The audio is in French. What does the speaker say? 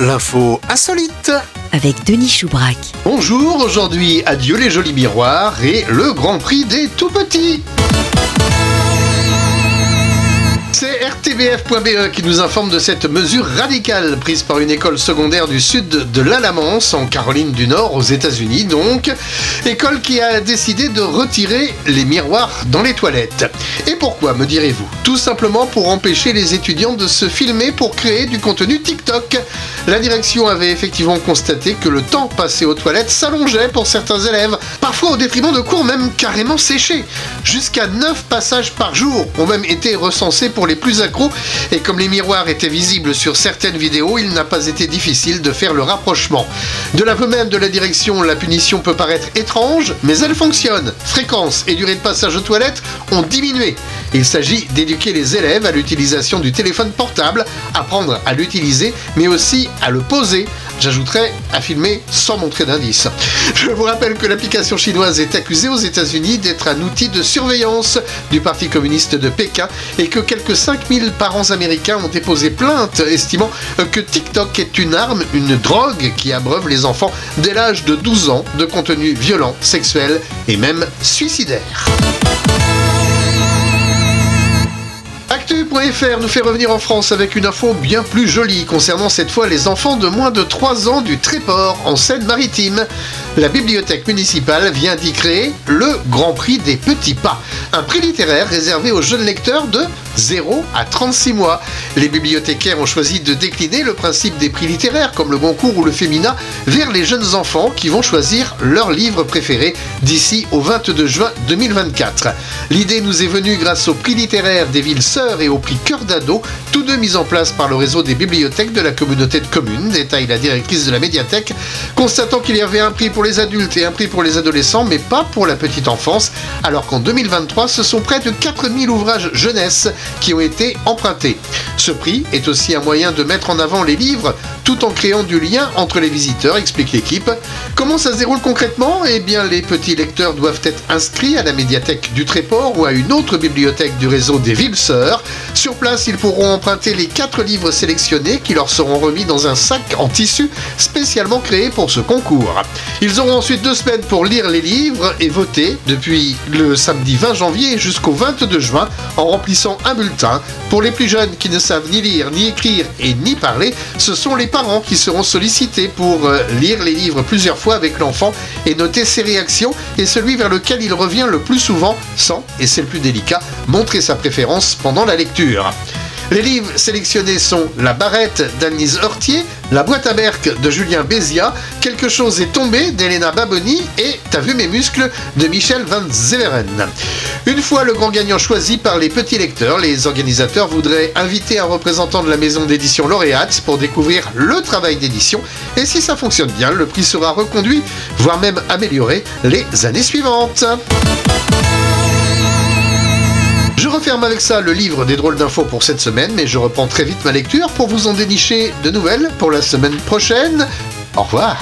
l'info insolite. avec Denis Choubrac. Bonjour, aujourd'hui adieu les jolis miroirs et le Grand Prix des tout petits. RTBF.be qui nous informe de cette mesure radicale prise par une école secondaire du sud de l'Alamance, en Caroline du Nord, aux États-Unis donc. École qui a décidé de retirer les miroirs dans les toilettes. Et pourquoi, me direz-vous? Tout simplement pour empêcher les étudiants de se filmer pour créer du contenu TikTok. La direction avait effectivement constaté que le temps passé aux toilettes s'allongeait pour certains élèves, parfois au détriment de cours même carrément séchés. Jusqu'à 9 passages par jour ont même été recensés pour les plus et comme les miroirs étaient visibles sur certaines vidéos, il n'a pas été difficile de faire le rapprochement. De l'aveu même de la direction, la punition peut paraître étrange, mais elle fonctionne. Fréquence et durée de passage aux toilettes ont diminué. Il s'agit d'éduquer les élèves à l'utilisation du téléphone portable, apprendre à l'utiliser, mais aussi à le poser. J'ajouterais à filmer sans montrer d'indice. Je vous rappelle que l'application chinoise est accusée aux États-Unis d'être un outil de surveillance du Parti communiste de Pékin et que quelques 5000 parents américains ont déposé plainte estimant que TikTok est une arme, une drogue qui abreuve les enfants dès l'âge de 12 ans de contenu violent, sexuel et même suicidaire. Actu.fr nous fait revenir en France avec une info bien plus jolie concernant cette fois les enfants de moins de 3 ans du Tréport en Seine-Maritime. La bibliothèque municipale vient d'y créer le Grand Prix des Petits Pas, un prix littéraire réservé aux jeunes lecteurs de 0 à 36 mois. Les bibliothécaires ont choisi de décliner le principe des prix littéraires comme le Goncourt ou le Femina vers les jeunes enfants qui vont choisir leur livre préféré d'ici au 22 juin 2024. L'idée nous est venue grâce au prix littéraire des villes sœurs et au prix Cœur d'ado, tous deux mis en place par le réseau des bibliothèques de la communauté de communes, détaille la directrice de la médiathèque, constatant qu'il y avait un prix pour les adultes et un prix pour les adolescents, mais pas pour la petite enfance, alors qu'en 2023, ce sont près de 4000 ouvrages jeunesse qui ont été empruntés. Ce prix est aussi un moyen de mettre en avant les livres tout en créant du lien entre les visiteurs, explique l'équipe. Comment ça se déroule concrètement? Eh bien, les petits lecteurs doivent être inscrits à la médiathèque du Tréport ou à une autre bibliothèque du réseau des villes sœurs. Sur place, ils pourront emprunter les quatre livres sélectionnés qui leur seront remis dans un sac en tissu spécialement créé pour ce concours. Ils auront ensuite deux semaines pour lire les livres et voter depuis le samedi 20 janvier jusqu'au 22 juin en remplissant un bulletin. Pour les plus jeunes qui ne savent ni lire, ni écrire et ni parler, ce sont les parents qui seront sollicités pour euh, lire les livres plusieurs fois avec l'enfant et noter ses réactions et celui vers lequel il revient le plus souvent sans, et c'est le plus délicat, montrer sa préférence pendant la lecture. Les livres sélectionnés sont La Barrette d'Annelise Hortier, La Boîte à Berck de Julien Bézia, Quelque chose est tombé d'Elena Baboni et T'as vu mes muscles de Michel Van Zeveren. Une fois le grand gagnant choisi par les petits lecteurs, les organisateurs voudraient inviter un représentant de la maison d'édition lauréate pour découvrir le travail d'édition et si ça fonctionne bien, le prix sera reconduit, voire même amélioré les années suivantes. Je referme avec ça le livre des drôles d'infos pour cette semaine, mais je reprends très vite ma lecture pour vous en dénicher de nouvelles pour la semaine prochaine. Au revoir